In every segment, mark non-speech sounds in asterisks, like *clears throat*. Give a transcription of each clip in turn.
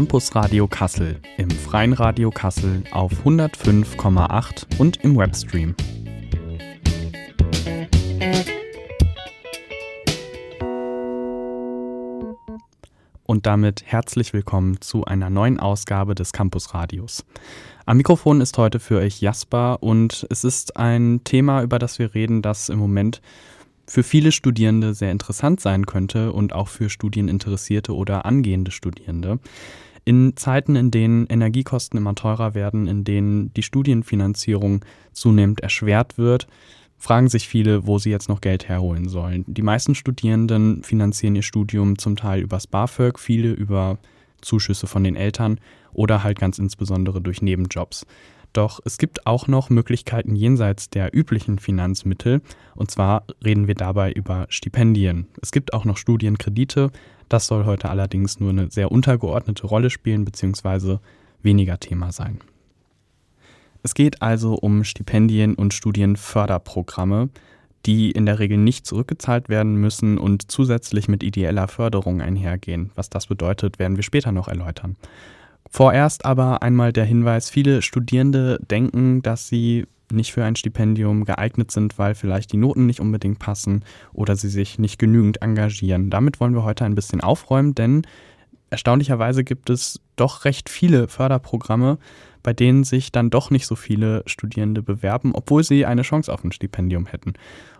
Campus Radio Kassel im Freien Radio Kassel auf 105,8 und im Webstream. Und damit herzlich willkommen zu einer neuen Ausgabe des Campus Radios. Am Mikrofon ist heute für euch Jasper und es ist ein Thema, über das wir reden, das im Moment für viele Studierende sehr interessant sein könnte und auch für Studieninteressierte oder angehende Studierende. In Zeiten, in denen Energiekosten immer teurer werden, in denen die Studienfinanzierung zunehmend erschwert wird, fragen sich viele, wo sie jetzt noch Geld herholen sollen. Die meisten Studierenden finanzieren ihr Studium zum Teil übers BAföG, viele über Zuschüsse von den Eltern oder halt ganz insbesondere durch Nebenjobs. Doch es gibt auch noch Möglichkeiten jenseits der üblichen Finanzmittel. Und zwar reden wir dabei über Stipendien. Es gibt auch noch Studienkredite. Das soll heute allerdings nur eine sehr untergeordnete Rolle spielen bzw. weniger Thema sein. Es geht also um Stipendien und Studienförderprogramme, die in der Regel nicht zurückgezahlt werden müssen und zusätzlich mit ideeller Förderung einhergehen. Was das bedeutet, werden wir später noch erläutern. Vorerst aber einmal der Hinweis, viele Studierende denken, dass sie nicht für ein Stipendium geeignet sind, weil vielleicht die Noten nicht unbedingt passen oder sie sich nicht genügend engagieren. Damit wollen wir heute ein bisschen aufräumen, denn erstaunlicherweise gibt es doch recht viele Förderprogramme, bei denen sich dann doch nicht so viele Studierende bewerben, obwohl sie eine Chance auf ein Stipendium hätten.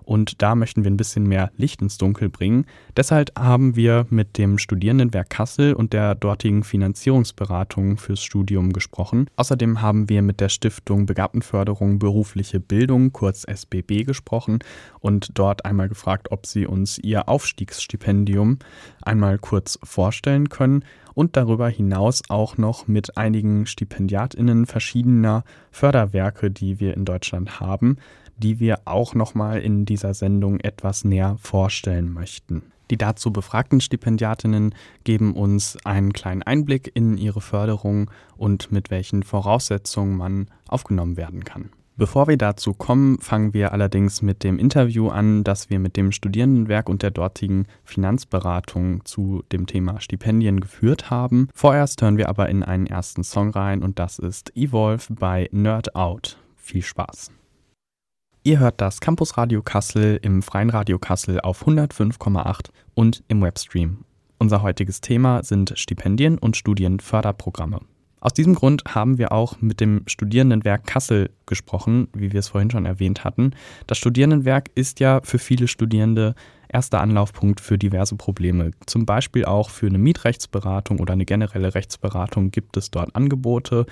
Und da möchten wir ein bisschen mehr Licht ins Dunkel bringen. Deshalb haben wir mit dem Studierendenwerk Kassel und der dortigen Finanzierungsberatung fürs Studium gesprochen. Außerdem haben wir mit der Stiftung Begabtenförderung berufliche Bildung, kurz SBB, gesprochen und dort einmal gefragt, ob sie uns ihr Aufstiegsstipendium einmal kurz vorstellen können und darüber hinaus auch noch mit einigen Stipendiatinnen verschiedener Förderwerke, die wir in Deutschland haben, die wir auch nochmal in dieser Sendung etwas näher vorstellen möchten. Die dazu befragten Stipendiatinnen geben uns einen kleinen Einblick in ihre Förderung und mit welchen Voraussetzungen man aufgenommen werden kann. Bevor wir dazu kommen, fangen wir allerdings mit dem Interview an, das wir mit dem Studierendenwerk und der dortigen Finanzberatung zu dem Thema Stipendien geführt haben. Vorerst hören wir aber in einen ersten Song rein und das ist Evolve bei Nerd Out. Viel Spaß! Ihr hört das Campus Radio Kassel im Freien Radio Kassel auf 105,8 und im Webstream. Unser heutiges Thema sind Stipendien und Studienförderprogramme. Aus diesem Grund haben wir auch mit dem Studierendenwerk Kassel gesprochen, wie wir es vorhin schon erwähnt hatten. Das Studierendenwerk ist ja für viele Studierende erster Anlaufpunkt für diverse Probleme. Zum Beispiel auch für eine Mietrechtsberatung oder eine generelle Rechtsberatung gibt es dort Angebote,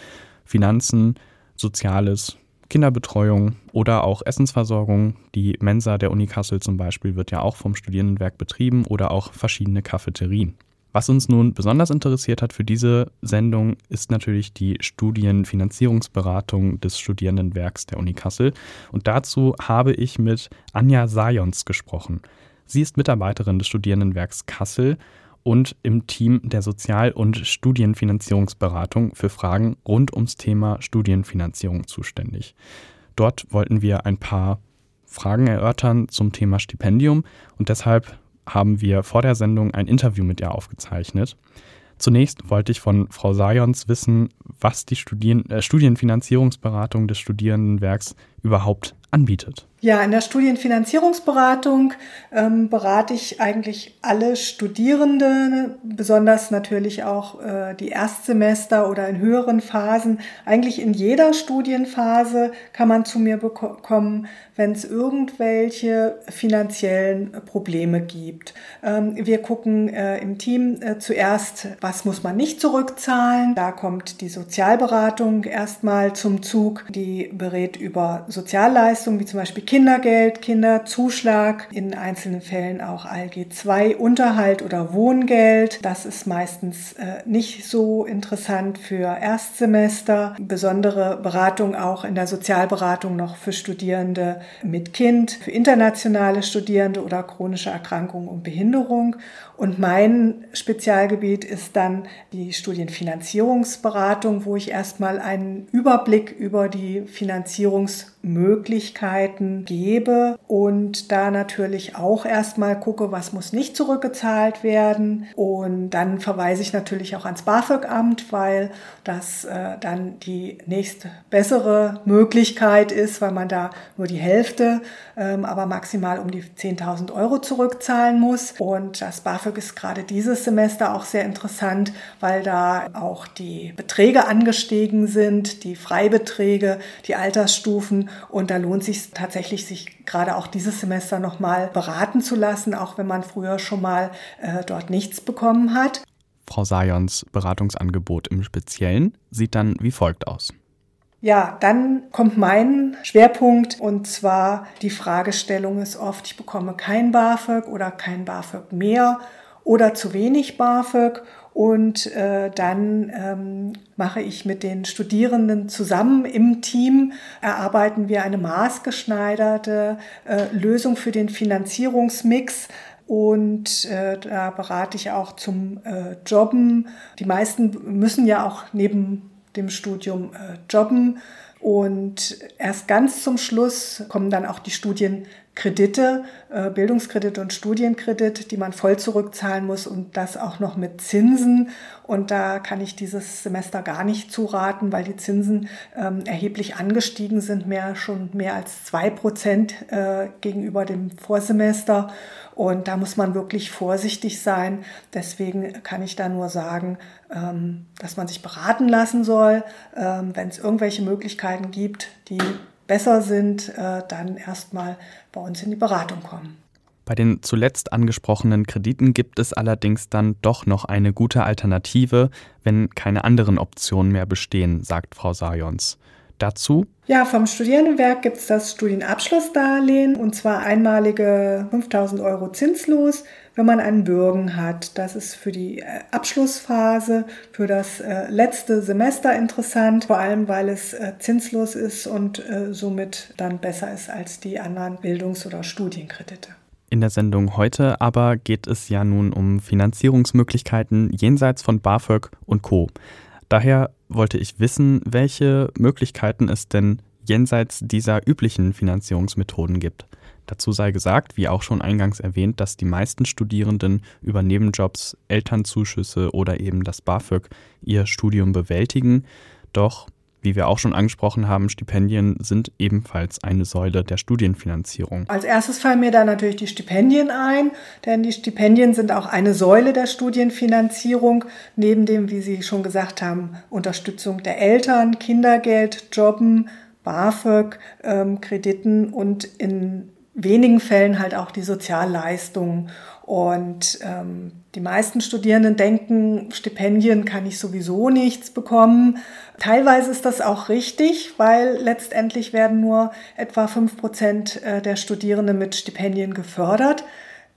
Finanzen, Soziales, Kinderbetreuung oder auch Essensversorgung. Die Mensa der Uni Kassel zum Beispiel wird ja auch vom Studierendenwerk betrieben oder auch verschiedene Cafeterien. Was uns nun besonders interessiert hat für diese Sendung, ist natürlich die Studienfinanzierungsberatung des Studierendenwerks der Uni Kassel. Und dazu habe ich mit Anja Sajons gesprochen. Sie ist Mitarbeiterin des Studierendenwerks Kassel und im Team der Sozial- und Studienfinanzierungsberatung für Fragen rund ums Thema Studienfinanzierung zuständig. Dort wollten wir ein paar Fragen erörtern zum Thema Stipendium und deshalb haben wir vor der Sendung ein Interview mit ihr aufgezeichnet. Zunächst wollte ich von Frau Sajons wissen, was die Studien, äh, Studienfinanzierungsberatung des Studierendenwerks überhaupt anbietet. Ja, in der Studienfinanzierungsberatung ähm, berate ich eigentlich alle Studierende, besonders natürlich auch äh, die Erstsemester oder in höheren Phasen. Eigentlich in jeder Studienphase kann man zu mir bekommen, wenn es irgendwelche finanziellen Probleme gibt. Ähm, wir gucken äh, im Team äh, zuerst, was muss man nicht zurückzahlen. Da kommt die Sozialberatung erstmal zum Zug. Die berät über Sozialleistungen wie zum Beispiel Kindergeld, Kinderzuschlag, in einzelnen Fällen auch ALG 2 Unterhalt oder Wohngeld. Das ist meistens äh, nicht so interessant für Erstsemester. Besondere Beratung auch in der Sozialberatung noch für Studierende mit Kind, für internationale Studierende oder chronische Erkrankungen und Behinderung. Und mein Spezialgebiet ist dann die Studienfinanzierungsberatung, wo ich erstmal einen Überblick über die Finanzierungs Möglichkeiten gebe und da natürlich auch erstmal gucke, was muss nicht zurückgezahlt werden. Und dann verweise ich natürlich auch ans BAföG-Amt, weil das äh, dann die nächste bessere Möglichkeit ist, weil man da nur die Hälfte, ähm, aber maximal um die 10.000 Euro zurückzahlen muss. Und das BAföG ist gerade dieses Semester auch sehr interessant, weil da auch die Beträge angestiegen sind, die Freibeträge, die Altersstufen. Und da lohnt sich tatsächlich, sich gerade auch dieses Semester nochmal beraten zu lassen, auch wenn man früher schon mal äh, dort nichts bekommen hat. Frau Sajons Beratungsangebot im Speziellen sieht dann wie folgt aus. Ja, dann kommt mein Schwerpunkt und zwar die Fragestellung ist oft, ich bekomme kein BAföG oder kein BAföG mehr oder zu wenig BAföG und äh, dann ähm, mache ich mit den Studierenden zusammen im Team, erarbeiten wir eine maßgeschneiderte äh, Lösung für den Finanzierungsmix. Und äh, da berate ich auch zum äh, Jobben. Die meisten müssen ja auch neben dem Studium äh, jobben. Und erst ganz zum Schluss kommen dann auch die Studienkredite, äh, Bildungskredite und Studienkredit, die man voll zurückzahlen muss und das auch noch mit Zinsen. Und da kann ich dieses Semester gar nicht zuraten, weil die Zinsen ähm, erheblich angestiegen sind, mehr schon mehr als zwei Prozent äh, gegenüber dem Vorsemester. Und da muss man wirklich vorsichtig sein. Deswegen kann ich da nur sagen, ähm, dass man sich beraten lassen soll. Ähm, wenn es irgendwelche Möglichkeiten gibt, die besser sind, äh, dann erstmal bei uns in die Beratung kommen. Bei den zuletzt angesprochenen Krediten gibt es allerdings dann doch noch eine gute Alternative, wenn keine anderen Optionen mehr bestehen, sagt Frau Sajons. Dazu? Ja, vom Studierendenwerk gibt es das Studienabschlussdarlehen und zwar einmalige 5000 Euro zinslos, wenn man einen Bürgen hat. Das ist für die äh, Abschlussphase, für das äh, letzte Semester interessant, vor allem weil es äh, zinslos ist und somit dann besser ist als die anderen Bildungs- oder Studienkredite. In der Sendung heute aber geht es ja nun um Finanzierungsmöglichkeiten jenseits von BAföG und Co. Daher wollte ich wissen, welche Möglichkeiten es denn jenseits dieser üblichen Finanzierungsmethoden gibt. Dazu sei gesagt, wie auch schon eingangs erwähnt, dass die meisten Studierenden über Nebenjobs, Elternzuschüsse oder eben das BAföG ihr Studium bewältigen. Doch wie wir auch schon angesprochen haben, Stipendien sind ebenfalls eine Säule der Studienfinanzierung. Als erstes fallen mir da natürlich die Stipendien ein, denn die Stipendien sind auch eine Säule der Studienfinanzierung, neben dem, wie Sie schon gesagt haben, Unterstützung der Eltern, Kindergeld, Jobben, BAföG, ähm, Krediten und in wenigen Fällen halt auch die Sozialleistungen. Und ähm, die meisten Studierenden denken, Stipendien kann ich sowieso nichts bekommen. Teilweise ist das auch richtig, weil letztendlich werden nur etwa fünf Prozent äh, der Studierenden mit Stipendien gefördert.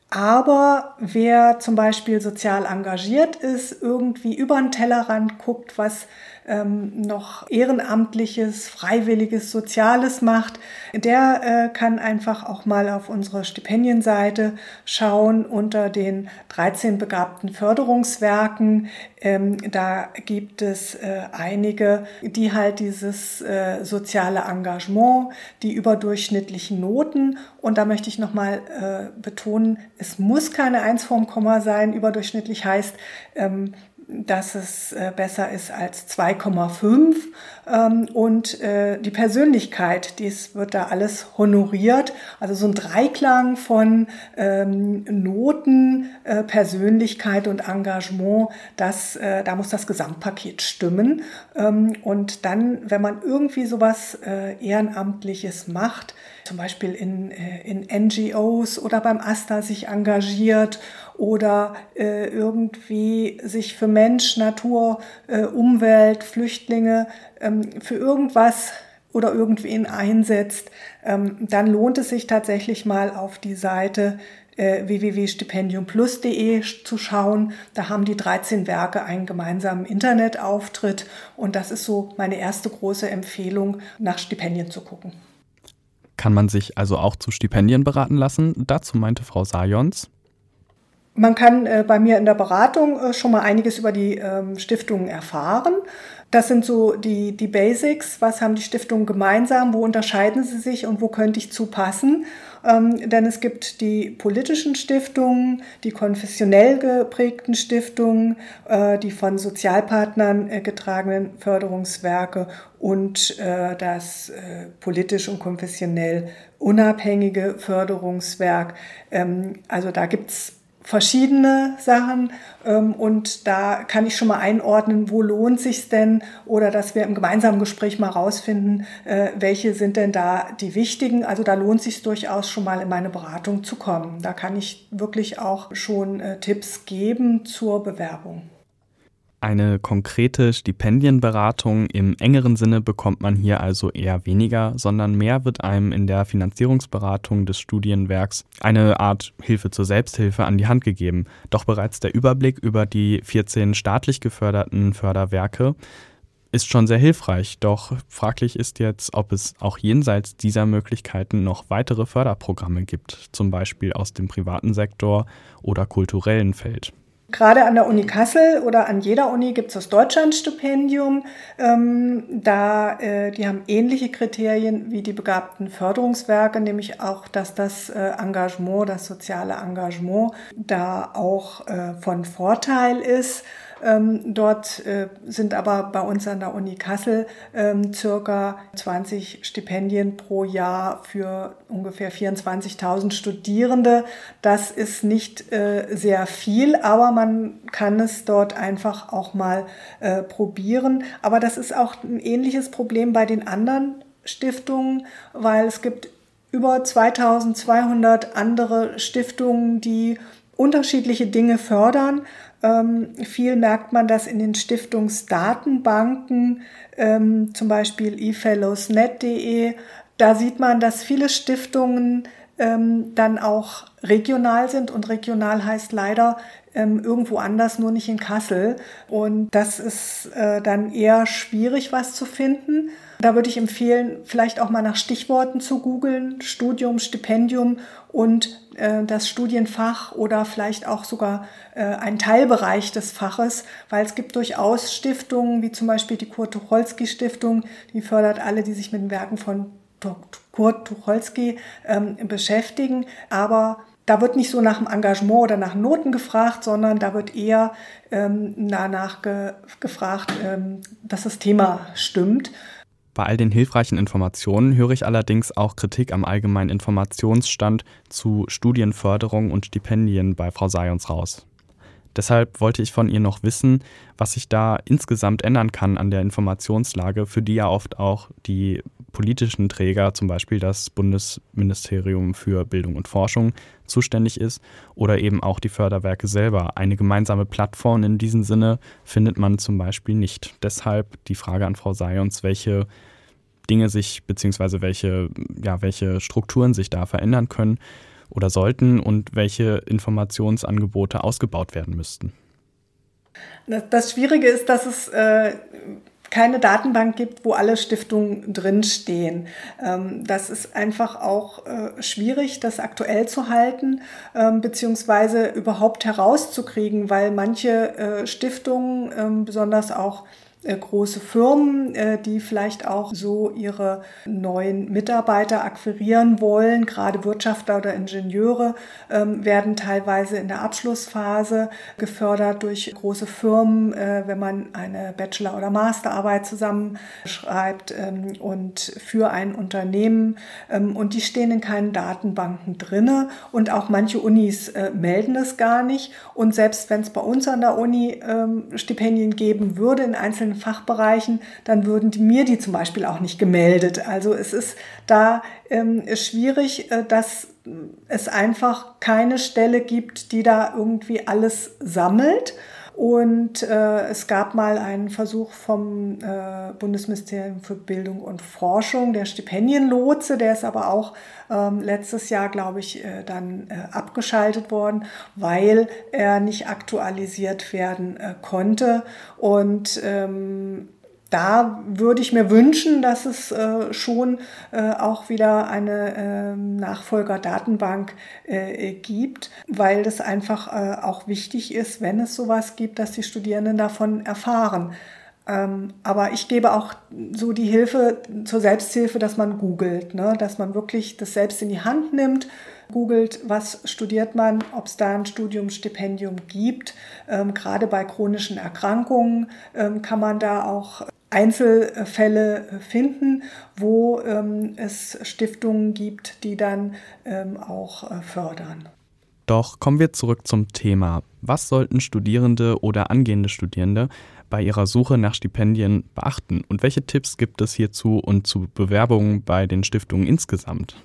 Aber wer zum Beispiel sozial engagiert ist, irgendwie über den Tellerrand guckt, was ähm, noch ehrenamtliches, freiwilliges, soziales macht, der äh, kann einfach auch mal auf unsere Stipendienseite schauen unter den 13 begabten Förderungswerken. Ähm, da gibt es äh, einige, die halt dieses äh, soziale Engagement, die überdurchschnittlichen Noten und da möchte ich nochmal äh, betonen, es muss keine 1 vorm Komma sein. Überdurchschnittlich heißt, ähm, dass es äh, besser ist als 2,5 ähm, und äh, die Persönlichkeit, dies wird da alles honoriert. Also so ein Dreiklang von ähm, Noten, äh, Persönlichkeit und Engagement, das, da muss das Gesamtpaket stimmen. Ähm, und dann, wenn man irgendwie sowas Ehrenamtliches macht, zum Beispiel in, in NGOs oder beim AStA sich engagiert oder äh, irgendwie sich für Mensch, Natur, äh, Umwelt, Flüchtlinge, ähm, für irgendwas oder irgendwen einsetzt, ähm, dann lohnt es sich tatsächlich mal auf die Seite äh, www.stipendiumplus.de zu schauen. Da haben die 13 Werke einen gemeinsamen Internetauftritt und das ist so meine erste große Empfehlung, nach Stipendien zu gucken. Kann man sich also auch zu Stipendien beraten lassen? Dazu meinte Frau Sajons. Man kann äh, bei mir in der Beratung äh, schon mal einiges über die ähm, Stiftungen erfahren. Das sind so die, die Basics. Was haben die Stiftungen gemeinsam? Wo unterscheiden sie sich und wo könnte ich zupassen? Ähm, denn es gibt die politischen Stiftungen, die konfessionell geprägten Stiftungen, äh, die von Sozialpartnern äh, getragenen Förderungswerke und äh, das äh, politisch und konfessionell unabhängige Förderungswerk. Ähm, also da gibt's verschiedene Sachen ähm, und da kann ich schon mal einordnen, wo lohnt sich denn oder dass wir im gemeinsamen Gespräch mal rausfinden, äh, welche sind denn da die wichtigen. Also da lohnt sich durchaus schon mal in meine Beratung zu kommen. Da kann ich wirklich auch schon äh, Tipps geben zur Bewerbung. Eine konkrete Stipendienberatung im engeren Sinne bekommt man hier also eher weniger, sondern mehr wird einem in der Finanzierungsberatung des Studienwerks eine Art Hilfe zur Selbsthilfe an die Hand gegeben. Doch bereits der Überblick über die 14 staatlich geförderten Förderwerke ist schon sehr hilfreich. Doch fraglich ist jetzt, ob es auch jenseits dieser Möglichkeiten noch weitere Förderprogramme gibt, zum Beispiel aus dem privaten Sektor oder kulturellen Feld. Gerade an der Uni Kassel oder an jeder Uni gibt es das Deutschlandstipendium. Ähm, da, äh, die haben ähnliche Kriterien wie die begabten Förderungswerke, nämlich auch, dass das äh, Engagement, das soziale Engagement da auch äh, von Vorteil ist. Ähm, dort äh, sind aber bei uns an der Uni Kassel ähm, circa 20 Stipendien pro Jahr für ungefähr 24.000 Studierende. Das ist nicht äh, sehr viel, aber man kann es dort einfach auch mal äh, probieren. Aber das ist auch ein ähnliches Problem bei den anderen Stiftungen, weil es gibt über 2200 andere Stiftungen, die unterschiedliche Dinge fördern. Ähm, viel merkt man das in den Stiftungsdatenbanken, ähm, zum Beispiel eFellowsNet.de. Da sieht man, dass viele Stiftungen ähm, dann auch regional sind und regional heißt leider ähm, irgendwo anders, nur nicht in Kassel. Und das ist äh, dann eher schwierig, was zu finden. Da würde ich empfehlen, vielleicht auch mal nach Stichworten zu googeln, Studium, Stipendium und äh, das Studienfach oder vielleicht auch sogar äh, ein Teilbereich des Faches, weil es gibt durchaus Stiftungen, wie zum Beispiel die Kurt Tucholsky Stiftung, die fördert alle, die sich mit den Werken von Kurt Tucholsky ähm, beschäftigen, aber da wird nicht so nach dem Engagement oder nach Noten gefragt, sondern da wird eher ähm, danach ge gefragt, ähm, dass das Thema stimmt. Bei all den hilfreichen Informationen höre ich allerdings auch Kritik am allgemeinen Informationsstand zu Studienförderung und Stipendien bei Frau Sayons raus. Deshalb wollte ich von ihr noch wissen, was sich da insgesamt ändern kann an der Informationslage, für die ja oft auch die politischen Träger, zum Beispiel das Bundesministerium für Bildung und Forschung, zuständig ist oder eben auch die Förderwerke selber. Eine gemeinsame Plattform in diesem Sinne findet man zum Beispiel nicht. Deshalb die Frage an Frau Sayons, welche Dinge sich beziehungsweise welche, ja, welche Strukturen sich da verändern können oder sollten und welche Informationsangebote ausgebaut werden müssten. Das Schwierige ist, dass es äh, keine Datenbank gibt, wo alle Stiftungen drinstehen. Ähm, das ist einfach auch äh, schwierig, das aktuell zu halten, ähm, beziehungsweise überhaupt herauszukriegen, weil manche äh, Stiftungen, ähm, besonders auch große Firmen, äh, die vielleicht auch so ihre neuen Mitarbeiter akquirieren wollen. Gerade Wirtschaftler oder Ingenieure ähm, werden teilweise in der Abschlussphase gefördert durch große Firmen, äh, wenn man eine Bachelor- oder Masterarbeit zusammenschreibt ähm, und für ein Unternehmen. Ähm, und die stehen in keinen Datenbanken drinne und auch manche Unis melden es gar nicht. Und selbst wenn es bei uns an der Uni Stipendien geben würde in einzelnen einzelnen Fachbereichen, dann würden mir die zum Beispiel auch nicht gemeldet. Also es ist da ähm, schwierig, äh, dass es einfach keine Stelle gibt, die da irgendwie alles sammelt. Und äh, es gab mal einen Versuch vom äh, Bundesministerium für Bildung und Forschung, der Stipendienlotse, der ist aber auch ähm, letztes Jahr, glaube ich, äh, dann äh, abgeschaltet worden, weil er nicht aktualisiert werden äh, konnte. Und ähm, da würde ich mir wünschen, dass es äh, schon äh, auch wieder eine äh, Nachfolgerdatenbank gibt, weil das einfach äh, auch wichtig ist, wenn es sowas gibt, dass die Studierenden davon erfahren. Ähm, aber ich gebe auch so die Hilfe zur Selbsthilfe, dass man googelt, ne? dass man wirklich das selbst in die Hand nimmt googelt, was studiert man, ob es da ein Studiumstipendium gibt. Ähm, gerade bei chronischen Erkrankungen ähm, kann man da auch Einzelfälle finden, wo ähm, es Stiftungen gibt, die dann ähm, auch äh, fördern. Doch kommen wir zurück zum Thema. Was sollten Studierende oder angehende Studierende bei ihrer Suche nach Stipendien beachten? Und welche Tipps gibt es hierzu und zu Bewerbungen bei den Stiftungen insgesamt?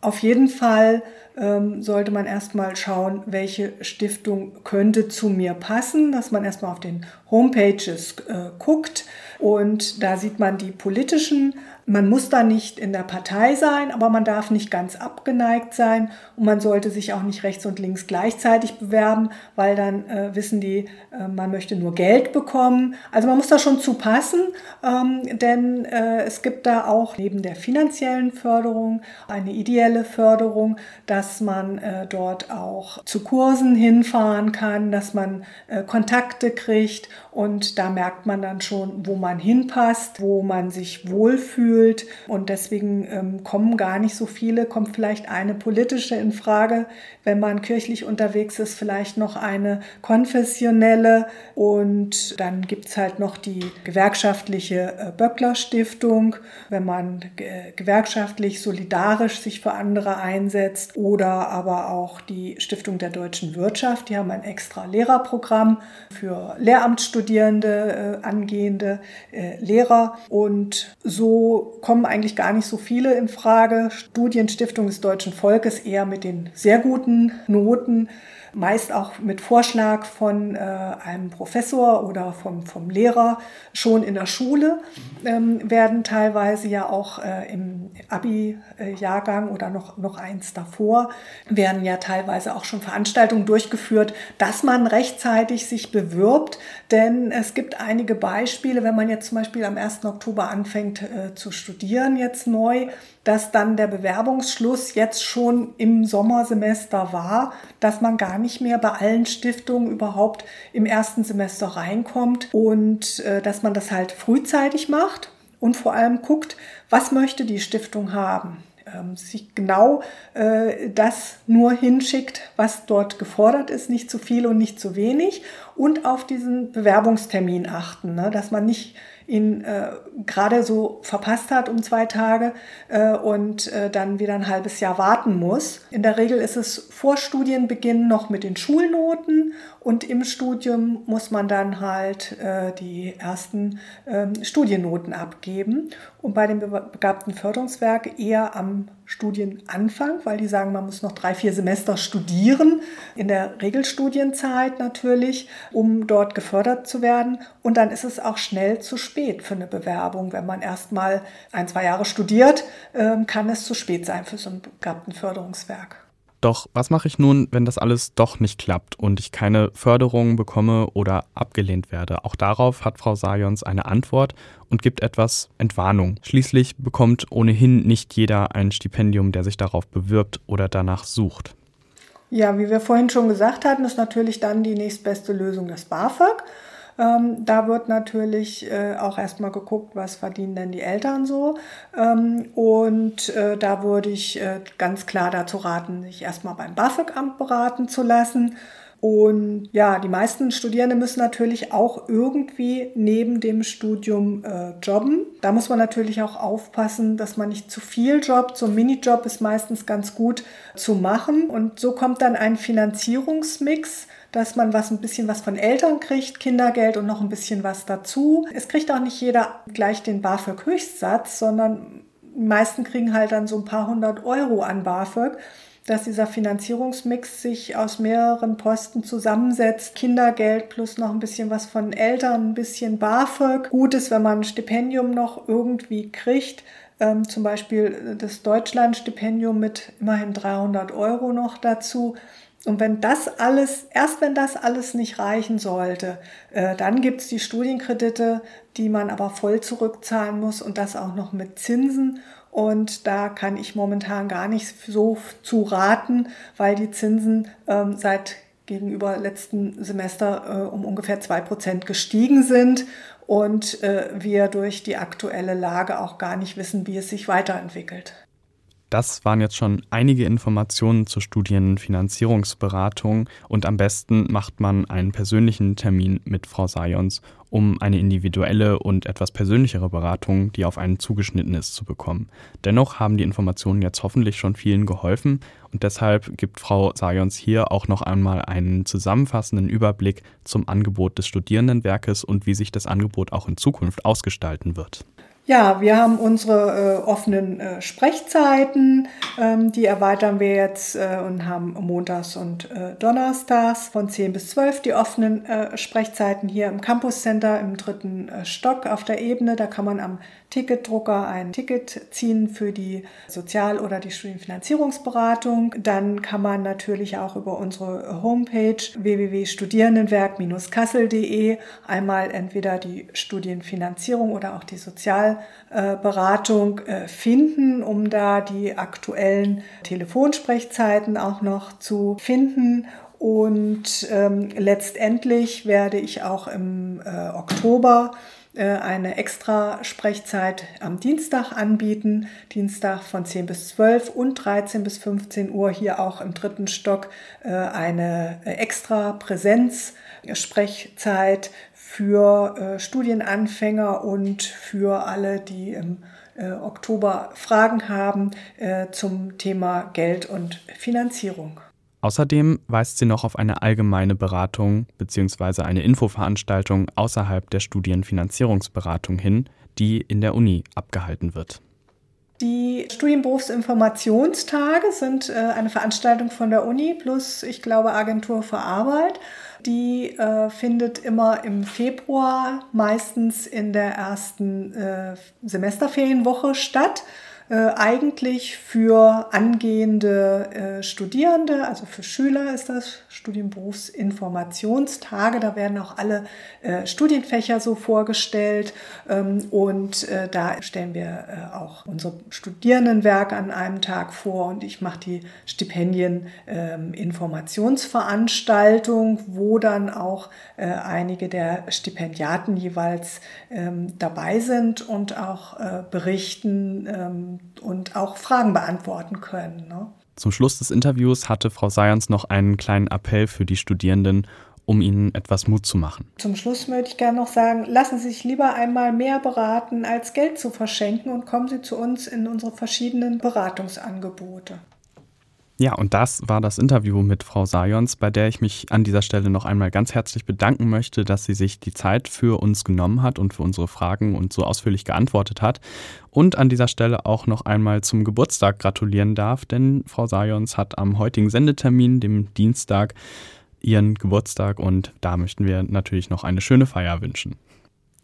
Auf jeden Fall ähm, sollte man erstmal schauen, welche Stiftung könnte zu mir passen, dass man erstmal auf den Homepages äh, guckt und da sieht man die politischen man muss da nicht in der Partei sein, aber man darf nicht ganz abgeneigt sein und man sollte sich auch nicht rechts und links gleichzeitig bewerben, weil dann äh, wissen die, äh, man möchte nur Geld bekommen. Also man muss da schon zu passen, ähm, denn äh, es gibt da auch neben der finanziellen Förderung eine ideelle Förderung, dass man äh, dort auch zu Kursen hinfahren kann, dass man äh, Kontakte kriegt und da merkt man dann schon, wo man hinpasst, wo man sich wohlfühlt. Und deswegen ähm, kommen gar nicht so viele, kommt vielleicht eine politische in Frage. Wenn man kirchlich unterwegs ist, vielleicht noch eine konfessionelle. Und dann gibt es halt noch die gewerkschaftliche äh, Böckler Stiftung, wenn man äh, gewerkschaftlich solidarisch sich für andere einsetzt. Oder aber auch die Stiftung der deutschen Wirtschaft. Die haben ein extra Lehrerprogramm für Lehramtsstudenten Studierende, äh, angehende äh, Lehrer. Und so kommen eigentlich gar nicht so viele in Frage. Studienstiftung des deutschen Volkes eher mit den sehr guten Noten meist auch mit Vorschlag von äh, einem Professor oder vom, vom Lehrer schon in der Schule, ähm, werden teilweise ja auch äh, im Abi-Jahrgang oder noch, noch eins davor, werden ja teilweise auch schon Veranstaltungen durchgeführt, dass man rechtzeitig sich bewirbt, denn es gibt einige Beispiele, wenn man jetzt zum Beispiel am 1. Oktober anfängt äh, zu studieren, jetzt neu, dass dann der Bewerbungsschluss jetzt schon im Sommersemester war, dass man gar nicht mehr bei allen Stiftungen überhaupt im ersten Semester reinkommt und äh, dass man das halt frühzeitig macht und vor allem guckt, was möchte die Stiftung haben ähm, sich genau äh, das nur hinschickt, was dort gefordert ist, nicht zu viel und nicht zu wenig und auf diesen Bewerbungstermin achten, ne, dass man nicht ihn äh, gerade so verpasst hat um zwei Tage äh, und äh, dann wieder ein halbes Jahr warten muss. In der Regel ist es vor Studienbeginn noch mit den Schulnoten und im Studium muss man dann halt äh, die ersten ähm, Studiennoten abgeben. Und bei dem begabten Förderungswerk eher am Studienanfang, weil die sagen, man muss noch drei, vier Semester studieren, in der Regelstudienzeit natürlich, um dort gefördert zu werden. Und dann ist es auch schnell zu spät für eine Bewerbung. Wenn man erst mal ein, zwei Jahre studiert, ähm, kann es zu spät sein für so ein begabten Förderungswerk. Doch was mache ich nun, wenn das alles doch nicht klappt und ich keine Förderung bekomme oder abgelehnt werde? Auch darauf hat Frau Sajons eine Antwort und gibt etwas Entwarnung. Schließlich bekommt ohnehin nicht jeder ein Stipendium, der sich darauf bewirbt oder danach sucht. Ja, wie wir vorhin schon gesagt hatten, ist natürlich dann die nächstbeste Lösung das BAföG. Ähm, da wird natürlich äh, auch erstmal geguckt, was verdienen denn die Eltern so. Ähm, und äh, da würde ich äh, ganz klar dazu raten, sich erstmal beim BAföG-Amt beraten zu lassen. Und ja, die meisten Studierende müssen natürlich auch irgendwie neben dem Studium äh, jobben. Da muss man natürlich auch aufpassen, dass man nicht zu viel jobbt. So ein Minijob ist meistens ganz gut zu machen. Und so kommt dann ein Finanzierungsmix dass man was ein bisschen was von Eltern kriegt, Kindergeld und noch ein bisschen was dazu. Es kriegt auch nicht jeder gleich den BAföG Höchstsatz, sondern die meisten kriegen halt dann so ein paar hundert Euro an BAföG dass dieser Finanzierungsmix sich aus mehreren Posten zusammensetzt. Kindergeld plus noch ein bisschen was von Eltern, ein bisschen BAföG. Gut ist, wenn man ein Stipendium noch irgendwie kriegt. Ähm, zum Beispiel das Deutschlandstipendium mit immerhin 300 Euro noch dazu Und wenn das alles, erst wenn das alles nicht reichen sollte, äh, dann gibt es die Studienkredite, die man aber voll zurückzahlen muss und das auch noch mit Zinsen. Und da kann ich momentan gar nicht so zu raten, weil die Zinsen ähm, seit gegenüber letzten Semester äh, um ungefähr zwei Prozent gestiegen sind und äh, wir durch die aktuelle Lage auch gar nicht wissen, wie es sich weiterentwickelt. Das waren jetzt schon einige Informationen zur Studienfinanzierungsberatung und am besten macht man einen persönlichen Termin mit Frau Sayons, um eine individuelle und etwas persönlichere Beratung, die auf einen zugeschnitten ist, zu bekommen. Dennoch haben die Informationen jetzt hoffentlich schon vielen geholfen und deshalb gibt Frau Sayons hier auch noch einmal einen zusammenfassenden Überblick zum Angebot des Studierendenwerkes und wie sich das Angebot auch in Zukunft ausgestalten wird. Ja, wir haben unsere äh, offenen äh, Sprechzeiten, ähm, die erweitern wir jetzt äh, und haben montags und äh, donnerstags von 10 bis 12 die offenen äh, Sprechzeiten hier im Campus Center im dritten äh, Stock auf der Ebene. Da kann man am Ticketdrucker ein Ticket ziehen für die Sozial- oder die Studienfinanzierungsberatung. Dann kann man natürlich auch über unsere Homepage www.studierendenwerk-kassel.de einmal entweder die Studienfinanzierung oder auch die Sozialberatung äh, finden, um da die aktuellen Telefonsprechzeiten auch noch zu finden. Und ähm, letztendlich werde ich auch im äh, Oktober eine extra Sprechzeit am Dienstag anbieten. Dienstag von 10 bis 12 und 13 bis 15 Uhr hier auch im dritten Stock äh, eine äh, extra Präsenzsprechzeit für Studienanfänger und für alle, die im Oktober Fragen haben zum Thema Geld und Finanzierung. Außerdem weist sie noch auf eine allgemeine Beratung bzw. eine Infoveranstaltung außerhalb der Studienfinanzierungsberatung hin, die in der Uni abgehalten wird. Die Studienberufsinformationstage sind äh, eine Veranstaltung von der Uni plus, ich glaube, Agentur für Arbeit. Die äh, findet immer im Februar, meistens in der ersten äh, Semesterferienwoche statt eigentlich für angehende äh, Studierende, also für Schüler ist das Studienberufsinformationstage. Da werden auch alle äh, Studienfächer so vorgestellt ähm, und äh, da stellen wir äh, auch unsere Studierendenwerke an einem Tag vor und ich mache die Stipendieninformationsveranstaltung, wo dann auch äh, einige der Stipendiaten jeweils ähm, dabei sind und auch berichten, ähm, und auch Fragen beantworten können. Ne? Zum Schluss des Interviews hatte Frau Sayans noch einen kleinen Appell für die Studierenden, um ihnen etwas Mut zu machen. Zum Schluss möchte ich gerne noch sagen, lassen Sie sich lieber einmal mehr beraten, als Geld zu verschenken und kommen Sie zu uns in unsere verschiedenen Beratungsangebote. Ja, und das war das Interview mit Frau Sayons, bei der ich mich an dieser Stelle noch einmal ganz herzlich bedanken möchte, dass sie sich die Zeit für uns genommen hat und für unsere Fragen und so ausführlich geantwortet hat. Und an dieser Stelle auch noch einmal zum Geburtstag gratulieren darf, denn Frau Sayons hat am heutigen Sendetermin, dem Dienstag, ihren Geburtstag und da möchten wir natürlich noch eine schöne Feier wünschen.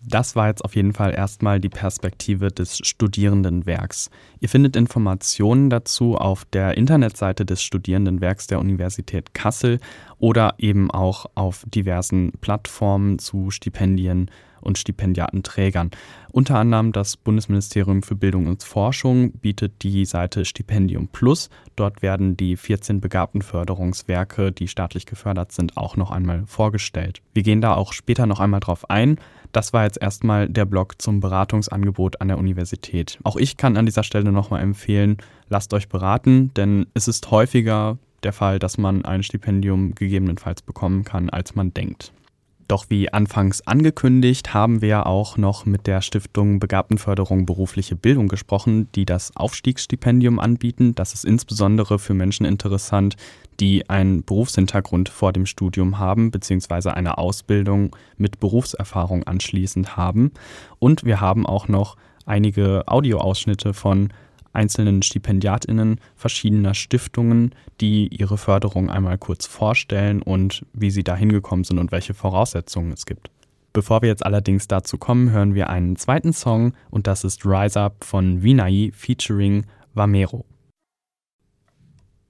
Das war jetzt auf jeden Fall erstmal die Perspektive des Studierendenwerks. Ihr findet Informationen dazu auf der Internetseite des Studierendenwerks der Universität Kassel oder eben auch auf diversen Plattformen zu Stipendien und Stipendiatenträgern. Unter anderem das Bundesministerium für Bildung und Forschung bietet die Seite Stipendium Plus. Dort werden die 14 Begabtenförderungswerke, die staatlich gefördert sind, auch noch einmal vorgestellt. Wir gehen da auch später noch einmal drauf ein. Das war jetzt erstmal der Blog zum Beratungsangebot an der Universität. Auch ich kann an dieser Stelle nochmal empfehlen, lasst euch beraten, denn es ist häufiger der Fall, dass man ein Stipendium gegebenenfalls bekommen kann, als man denkt. Doch wie anfangs angekündigt, haben wir auch noch mit der Stiftung Begabtenförderung berufliche Bildung gesprochen, die das Aufstiegsstipendium anbieten. Das ist insbesondere für Menschen interessant, die einen Berufshintergrund vor dem Studium haben, beziehungsweise eine Ausbildung mit Berufserfahrung anschließend haben. Und wir haben auch noch einige Audioausschnitte von einzelnen StipendiatInnen verschiedener Stiftungen, die ihre Förderung einmal kurz vorstellen und wie sie da hingekommen sind und welche Voraussetzungen es gibt. Bevor wir jetzt allerdings dazu kommen, hören wir einen zweiten Song und das ist Rise Up von Vinay featuring Vamero.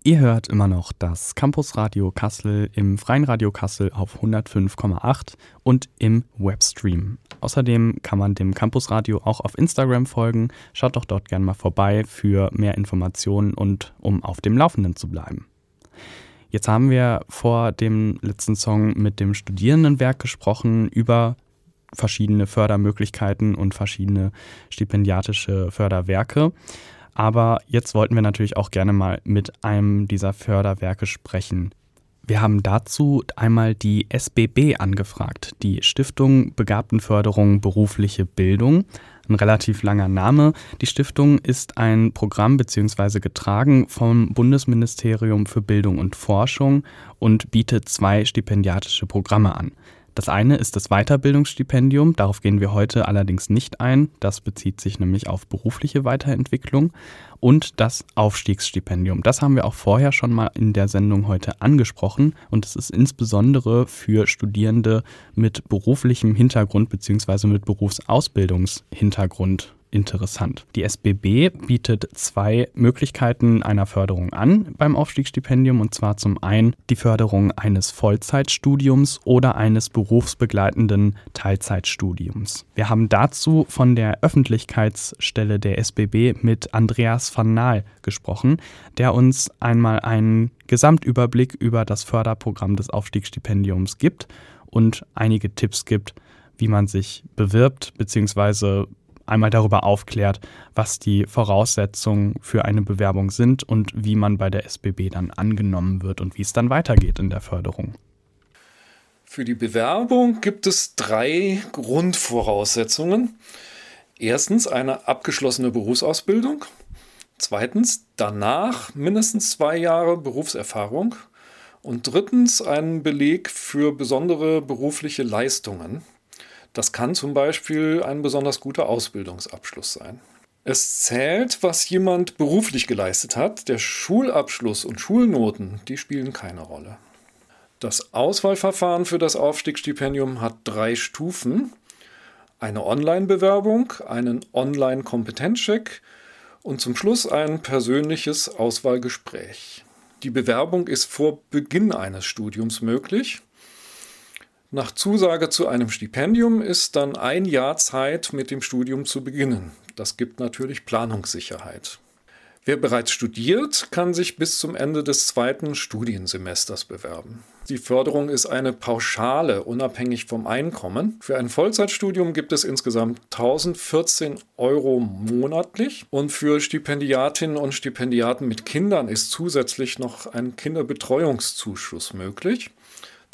Ihr hört immer noch das Campusradio Kassel im Freien Radio Kassel auf 105,8 und im Webstream. Außerdem kann man dem Campusradio auch auf Instagram folgen. Schaut doch dort gerne mal vorbei für mehr Informationen und um auf dem Laufenden zu bleiben. Jetzt haben wir vor dem letzten Song mit dem Studierendenwerk gesprochen über verschiedene Fördermöglichkeiten und verschiedene stipendiatische Förderwerke. Aber jetzt wollten wir natürlich auch gerne mal mit einem dieser Förderwerke sprechen. Wir haben dazu einmal die SBB angefragt, die Stiftung Begabtenförderung berufliche Bildung. Ein relativ langer Name. Die Stiftung ist ein Programm bzw. getragen vom Bundesministerium für Bildung und Forschung und bietet zwei stipendiatische Programme an. Das eine ist das Weiterbildungsstipendium, darauf gehen wir heute allerdings nicht ein, das bezieht sich nämlich auf berufliche Weiterentwicklung und das Aufstiegsstipendium. Das haben wir auch vorher schon mal in der Sendung heute angesprochen und es ist insbesondere für Studierende mit beruflichem Hintergrund bzw. mit Berufsausbildungshintergrund interessant. Die SBB bietet zwei Möglichkeiten einer Förderung an beim Aufstiegsstipendium und zwar zum einen die Förderung eines Vollzeitstudiums oder eines berufsbegleitenden Teilzeitstudiums. Wir haben dazu von der Öffentlichkeitsstelle der SBB mit Andreas van Naal gesprochen, der uns einmal einen Gesamtüberblick über das Förderprogramm des Aufstiegsstipendiums gibt und einige Tipps gibt, wie man sich bewirbt bzw einmal darüber aufklärt, was die Voraussetzungen für eine Bewerbung sind und wie man bei der SBB dann angenommen wird und wie es dann weitergeht in der Förderung. Für die Bewerbung gibt es drei Grundvoraussetzungen. Erstens eine abgeschlossene Berufsausbildung. Zweitens danach mindestens zwei Jahre Berufserfahrung. Und drittens einen Beleg für besondere berufliche Leistungen. Das kann zum Beispiel ein besonders guter Ausbildungsabschluss sein. Es zählt, was jemand beruflich geleistet hat. Der Schulabschluss und Schulnoten, die spielen keine Rolle. Das Auswahlverfahren für das Aufstiegsstipendium hat drei Stufen. Eine Online-Bewerbung, einen Online-Kompetenzcheck und zum Schluss ein persönliches Auswahlgespräch. Die Bewerbung ist vor Beginn eines Studiums möglich. Nach Zusage zu einem Stipendium ist dann ein Jahr Zeit, mit dem Studium zu beginnen. Das gibt natürlich Planungssicherheit. Wer bereits studiert, kann sich bis zum Ende des zweiten Studiensemesters bewerben. Die Förderung ist eine Pauschale, unabhängig vom Einkommen. Für ein Vollzeitstudium gibt es insgesamt 1014 Euro monatlich und für Stipendiatinnen und Stipendiaten mit Kindern ist zusätzlich noch ein Kinderbetreuungszuschuss möglich.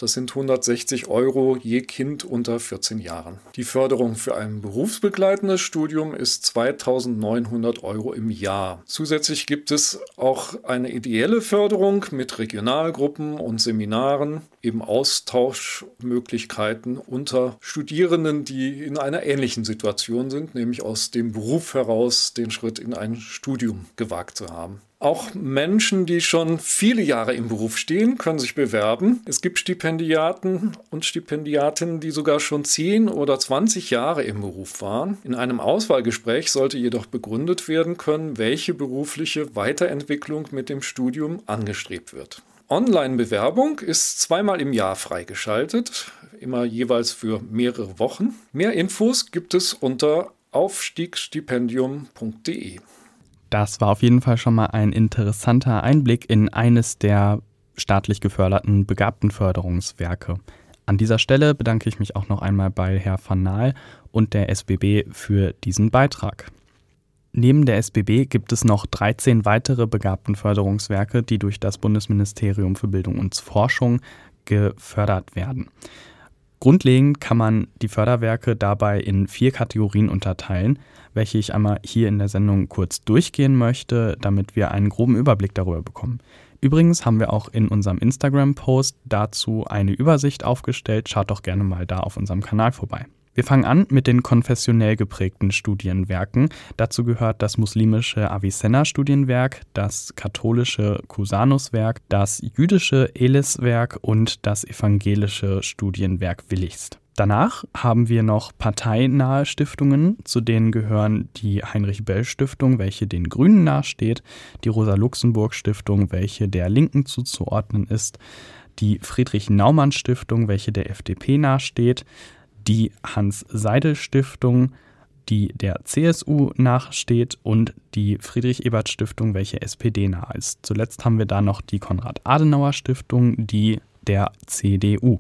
Das sind 160 Euro je Kind unter 14 Jahren. Die Förderung für ein berufsbegleitendes Studium ist 2900 Euro im Jahr. Zusätzlich gibt es auch eine ideelle Förderung mit Regionalgruppen und Seminaren, eben Austauschmöglichkeiten unter Studierenden, die in einer ähnlichen Situation sind, nämlich aus dem Beruf heraus den Schritt in ein Studium gewagt zu haben. Auch Menschen, die schon viele Jahre im Beruf stehen, können sich bewerben. Es gibt Stipendiaten und Stipendiatinnen, die sogar schon 10 oder 20 Jahre im Beruf waren. In einem Auswahlgespräch sollte jedoch begründet werden können, welche berufliche Weiterentwicklung mit dem Studium angestrebt wird. Online-Bewerbung ist zweimal im Jahr freigeschaltet, immer jeweils für mehrere Wochen. Mehr Infos gibt es unter aufstiegsstipendium.de. Das war auf jeden Fall schon mal ein interessanter Einblick in eines der staatlich geförderten Begabtenförderungswerke. An dieser Stelle bedanke ich mich auch noch einmal bei Herr van Naal und der SBB für diesen Beitrag. Neben der SBB gibt es noch 13 weitere Begabtenförderungswerke, die durch das Bundesministerium für Bildung und Forschung gefördert werden. Grundlegend kann man die Förderwerke dabei in vier Kategorien unterteilen welche ich einmal hier in der Sendung kurz durchgehen möchte, damit wir einen groben Überblick darüber bekommen. Übrigens haben wir auch in unserem Instagram-Post dazu eine Übersicht aufgestellt. Schaut doch gerne mal da auf unserem Kanal vorbei. Wir fangen an mit den konfessionell geprägten Studienwerken. Dazu gehört das muslimische Avicenna-Studienwerk, das katholische Cusanus-Werk, das jüdische Elis-Werk und das evangelische Studienwerk Willichst. Danach haben wir noch parteinahe Stiftungen, zu denen gehören die Heinrich-Böll-Stiftung, welche den Grünen nahesteht, die Rosa-Luxemburg-Stiftung, welche der Linken zuzuordnen ist, die Friedrich-Naumann-Stiftung, welche der FDP nahesteht, die Hans-Seidel-Stiftung, die der CSU nachsteht und die Friedrich-Ebert-Stiftung, welche SPD nahe ist. Zuletzt haben wir da noch die Konrad-Adenauer-Stiftung, die der CDU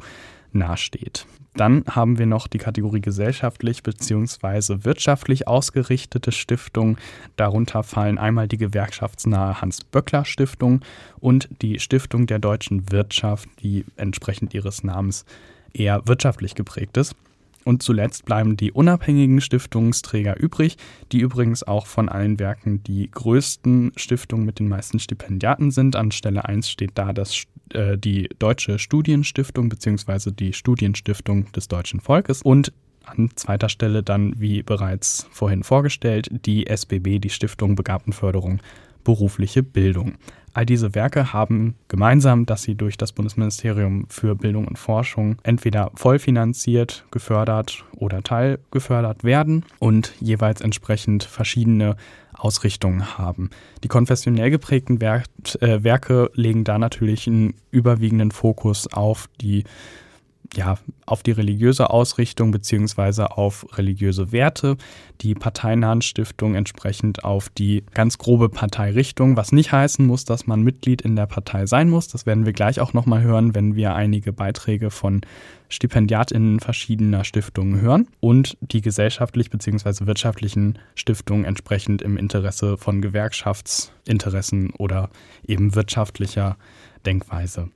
nahesteht. Dann haben wir noch die Kategorie gesellschaftlich bzw. wirtschaftlich ausgerichtete Stiftungen. Darunter fallen einmal die gewerkschaftsnahe Hans-Böckler-Stiftung und die Stiftung der deutschen Wirtschaft, die entsprechend ihres Namens eher wirtschaftlich geprägt ist. Und zuletzt bleiben die unabhängigen Stiftungsträger übrig, die übrigens auch von allen Werken die größten Stiftungen mit den meisten Stipendiaten sind. An Stelle 1 steht da das, äh, die Deutsche Studienstiftung bzw. die Studienstiftung des deutschen Volkes und an zweiter Stelle dann, wie bereits vorhin vorgestellt, die SBB, die Stiftung Begabtenförderung berufliche Bildung. All diese Werke haben gemeinsam, dass sie durch das Bundesministerium für Bildung und Forschung entweder vollfinanziert, gefördert oder teilgefördert werden und jeweils entsprechend verschiedene Ausrichtungen haben. Die konfessionell geprägten äh, Werke legen da natürlich einen überwiegenden Fokus auf die ja, auf die religiöse Ausrichtung beziehungsweise auf religiöse Werte, die parteinahen Stiftungen entsprechend auf die ganz grobe Parteirichtung, was nicht heißen muss, dass man Mitglied in der Partei sein muss. Das werden wir gleich auch nochmal hören, wenn wir einige Beiträge von StipendiatInnen verschiedener Stiftungen hören und die gesellschaftlich bzw. wirtschaftlichen Stiftungen entsprechend im Interesse von Gewerkschaftsinteressen oder eben wirtschaftlicher Denkweise.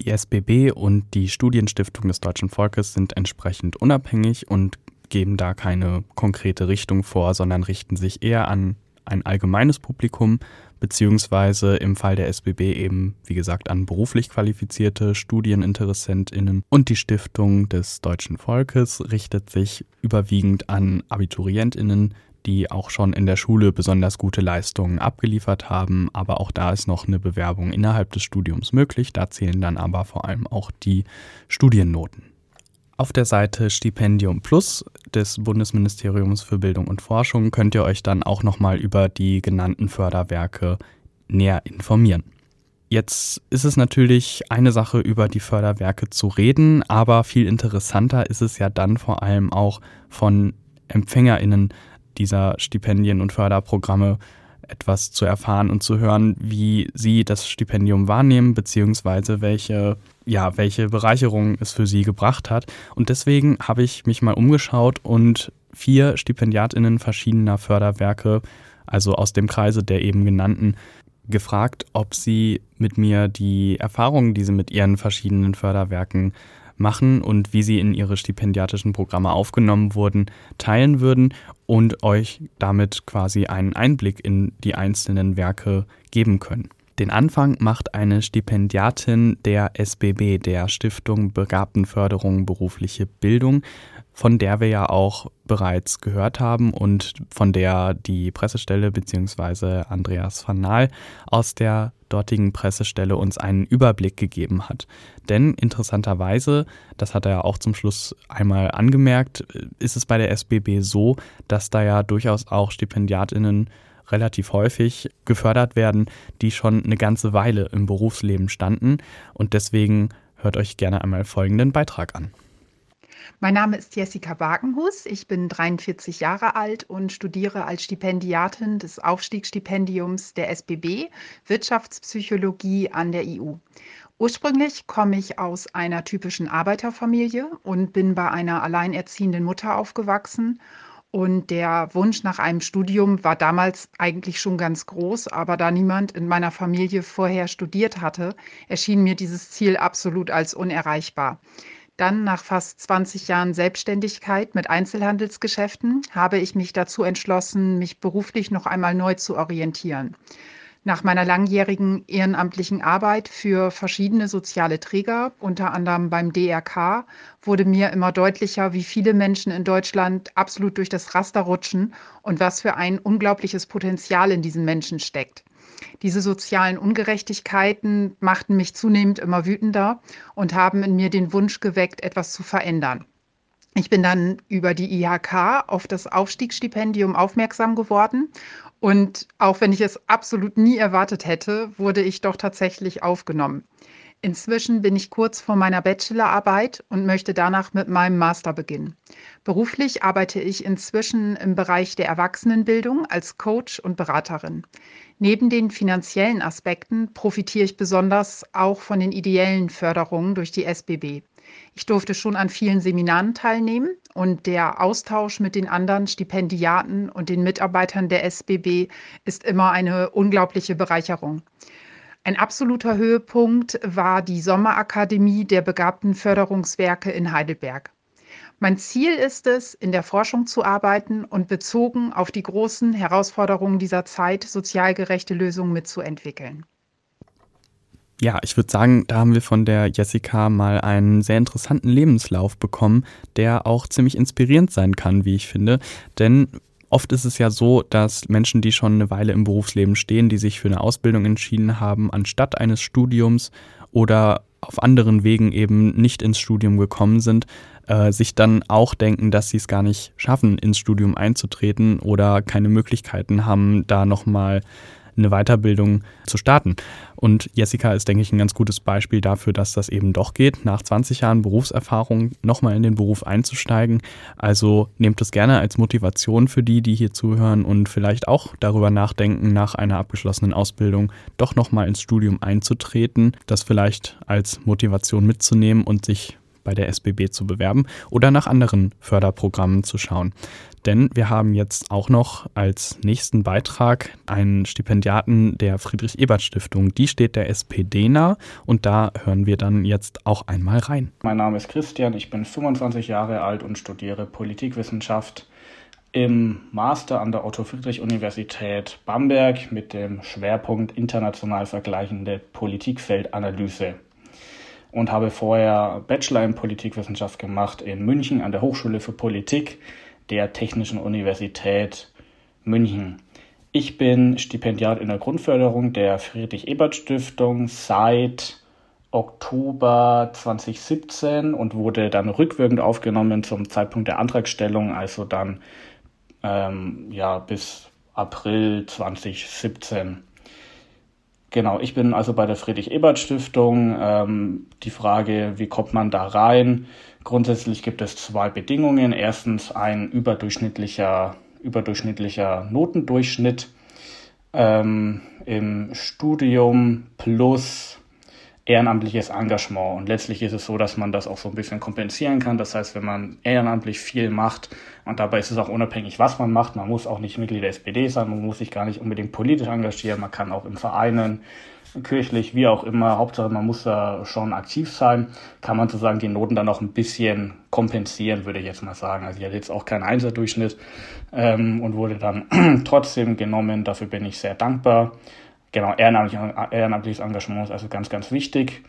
Die SBB und die Studienstiftung des deutschen Volkes sind entsprechend unabhängig und geben da keine konkrete Richtung vor, sondern richten sich eher an ein allgemeines Publikum, beziehungsweise im Fall der SBB eben, wie gesagt, an beruflich qualifizierte StudieninteressentInnen. Und die Stiftung des deutschen Volkes richtet sich überwiegend an AbiturientInnen, die auch schon in der Schule besonders gute Leistungen abgeliefert haben. Aber auch da ist noch eine Bewerbung innerhalb des Studiums möglich. Da zählen dann aber vor allem auch die Studiennoten. Auf der Seite Stipendium Plus des Bundesministeriums für Bildung und Forschung könnt ihr euch dann auch nochmal über die genannten Förderwerke näher informieren. Jetzt ist es natürlich eine Sache, über die Förderwerke zu reden, aber viel interessanter ist es ja dann vor allem auch von EmpfängerInnen dieser Stipendien und Förderprogramme etwas zu erfahren und zu hören, wie Sie das Stipendium wahrnehmen, beziehungsweise welche, ja, welche Bereicherung es für Sie gebracht hat. Und deswegen habe ich mich mal umgeschaut und vier StipendiatInnen verschiedener Förderwerke, also aus dem Kreise der eben genannten, gefragt, ob sie mit mir die Erfahrungen, die sie mit ihren verschiedenen Förderwerken machen und wie sie in ihre stipendiatischen Programme aufgenommen wurden, teilen würden und euch damit quasi einen Einblick in die einzelnen Werke geben können. Den Anfang macht eine Stipendiatin der SBB, der Stiftung Begabtenförderung berufliche Bildung, von der wir ja auch bereits gehört haben und von der die Pressestelle bzw. Andreas van Naal aus der dortigen Pressestelle uns einen Überblick gegeben hat. Denn interessanterweise, das hat er ja auch zum Schluss einmal angemerkt, ist es bei der SBB so, dass da ja durchaus auch Stipendiatinnen relativ häufig gefördert werden, die schon eine ganze Weile im Berufsleben standen. Und deswegen hört euch gerne einmal folgenden Beitrag an. Mein Name ist Jessica Wagenhus. Ich bin 43 Jahre alt und studiere als Stipendiatin des Aufstiegsstipendiums der SBB Wirtschaftspsychologie an der EU. Ursprünglich komme ich aus einer typischen Arbeiterfamilie und bin bei einer alleinerziehenden Mutter aufgewachsen. Und der Wunsch nach einem Studium war damals eigentlich schon ganz groß, aber da niemand in meiner Familie vorher studiert hatte, erschien mir dieses Ziel absolut als unerreichbar. Dann nach fast 20 Jahren Selbstständigkeit mit Einzelhandelsgeschäften habe ich mich dazu entschlossen, mich beruflich noch einmal neu zu orientieren. Nach meiner langjährigen ehrenamtlichen Arbeit für verschiedene soziale Träger, unter anderem beim DRK, wurde mir immer deutlicher, wie viele Menschen in Deutschland absolut durch das Raster rutschen und was für ein unglaubliches Potenzial in diesen Menschen steckt. Diese sozialen Ungerechtigkeiten machten mich zunehmend immer wütender und haben in mir den Wunsch geweckt, etwas zu verändern. Ich bin dann über die IHK auf das Aufstiegsstipendium aufmerksam geworden. Und auch wenn ich es absolut nie erwartet hätte, wurde ich doch tatsächlich aufgenommen. Inzwischen bin ich kurz vor meiner Bachelorarbeit und möchte danach mit meinem Master beginnen. Beruflich arbeite ich inzwischen im Bereich der Erwachsenenbildung als Coach und Beraterin. Neben den finanziellen Aspekten profitiere ich besonders auch von den ideellen Förderungen durch die SBB. Ich durfte schon an vielen Seminaren teilnehmen und der Austausch mit den anderen Stipendiaten und den Mitarbeitern der SBB ist immer eine unglaubliche Bereicherung. Ein absoluter Höhepunkt war die Sommerakademie der begabten Förderungswerke in Heidelberg. Mein Ziel ist es, in der Forschung zu arbeiten und bezogen auf die großen Herausforderungen dieser Zeit sozial gerechte Lösungen mitzuentwickeln. Ja, ich würde sagen, da haben wir von der Jessica mal einen sehr interessanten Lebenslauf bekommen, der auch ziemlich inspirierend sein kann, wie ich finde. Denn Oft ist es ja so, dass Menschen, die schon eine Weile im Berufsleben stehen, die sich für eine Ausbildung entschieden haben, anstatt eines Studiums oder auf anderen Wegen eben nicht ins Studium gekommen sind, äh, sich dann auch denken, dass sie es gar nicht schaffen, ins Studium einzutreten oder keine Möglichkeiten haben, da nochmal eine Weiterbildung zu starten. Und Jessica ist, denke ich, ein ganz gutes Beispiel dafür, dass das eben doch geht, nach 20 Jahren Berufserfahrung nochmal in den Beruf einzusteigen. Also nehmt es gerne als Motivation für die, die hier zuhören und vielleicht auch darüber nachdenken, nach einer abgeschlossenen Ausbildung doch nochmal ins Studium einzutreten, das vielleicht als Motivation mitzunehmen und sich bei der SBB zu bewerben oder nach anderen Förderprogrammen zu schauen. Denn wir haben jetzt auch noch als nächsten Beitrag einen Stipendiaten der Friedrich-Ebert-Stiftung. Die steht der SPD nah und da hören wir dann jetzt auch einmal rein. Mein Name ist Christian, ich bin 25 Jahre alt und studiere Politikwissenschaft im Master an der Otto-Friedrich-Universität Bamberg mit dem Schwerpunkt international vergleichende Politikfeldanalyse und habe vorher Bachelor in Politikwissenschaft gemacht in München an der Hochschule für Politik der Technischen Universität München. Ich bin Stipendiat in der Grundförderung der Friedrich-Ebert-Stiftung seit Oktober 2017 und wurde dann rückwirkend aufgenommen zum Zeitpunkt der Antragstellung, also dann ähm, ja, bis April 2017. Genau, ich bin also bei der Friedrich-Ebert-Stiftung. Ähm, die Frage, wie kommt man da rein? Grundsätzlich gibt es zwei Bedingungen. Erstens ein überdurchschnittlicher, überdurchschnittlicher Notendurchschnitt ähm, im Studium plus ehrenamtliches Engagement. Und letztlich ist es so, dass man das auch so ein bisschen kompensieren kann. Das heißt, wenn man ehrenamtlich viel macht, und dabei ist es auch unabhängig, was man macht, man muss auch nicht Mitglied der SPD sein, man muss sich gar nicht unbedingt politisch engagieren, man kann auch in Vereinen, kirchlich, wie auch immer, Hauptsache man muss da schon aktiv sein, kann man sozusagen die Noten dann auch ein bisschen kompensieren, würde ich jetzt mal sagen. Also ich hatte jetzt auch keinen Einserdurchschnitt ähm, und wurde dann *clears throat* trotzdem genommen. Dafür bin ich sehr dankbar. Genau, ehrenamtliches Engagement ist also ganz, ganz wichtig.